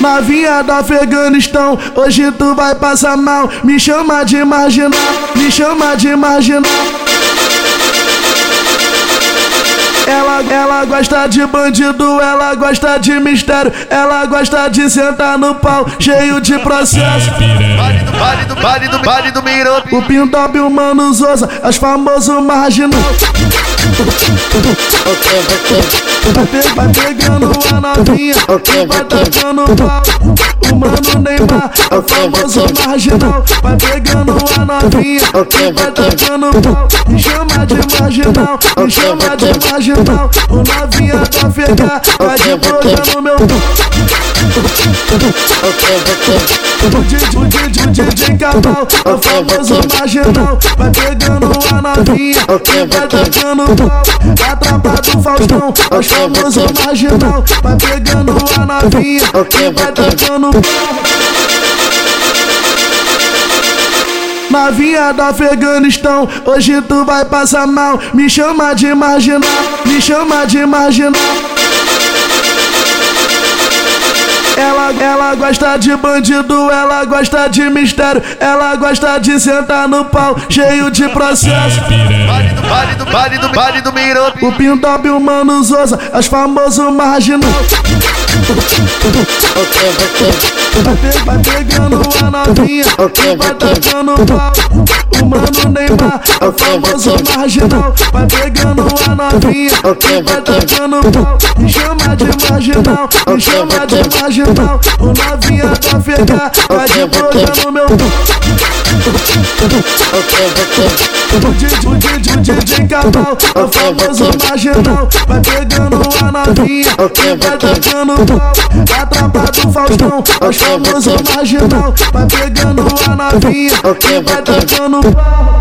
Novinha do Afeganistão, hoje tu vai passar mal. Me chama de marginal, me chama de marginal. Ela, ela gosta de bandido, ela gosta de mistério, ela gosta de sentar no pau, cheio de processo. Vale do, vale do, vale do, vale. O Pindob e o Mano Zosa, as famosos marginal. Vai pegando a novinha, vai tacando pau. O Mano Neymar, o famoso marginal. Vai pegando a novinha, vai tacando pau. Me chama de marginal, me chama de marginal. O novinha da FK, vai de boca no meu o DJ, o famoso marginal Vai pegando a novinha, vai tacando pau A tropa do Faustão, o famoso marginal Vai pegando a novinha, vai tacando pau Novinha do Afeganistão, hoje tu vai passar mal. Me chama de marginal, me chama de marginal. Ela, ela gosta de bandido, ela gosta de mistério, ela gosta de sentar no pau, cheio de processo. Vale do, vale do, vale do, vale do Mirobi. O Pindob e o Mano Zosa, as famosos marginal. Vai pegando a novinha, vai tacando pau. O Mano Neymar, o famoso marginal. Vai pegando a novinha, vai tacando pau. Me chama de marginal, me chama de marginal. O novinha da FK, vai de boca no meu DJ, o DJ, o famoso marginal Vai pegando a novinha, vai tacando pau A tropa do Faustão, o famoso marginal Vai pegando a novinha, vai tacando pau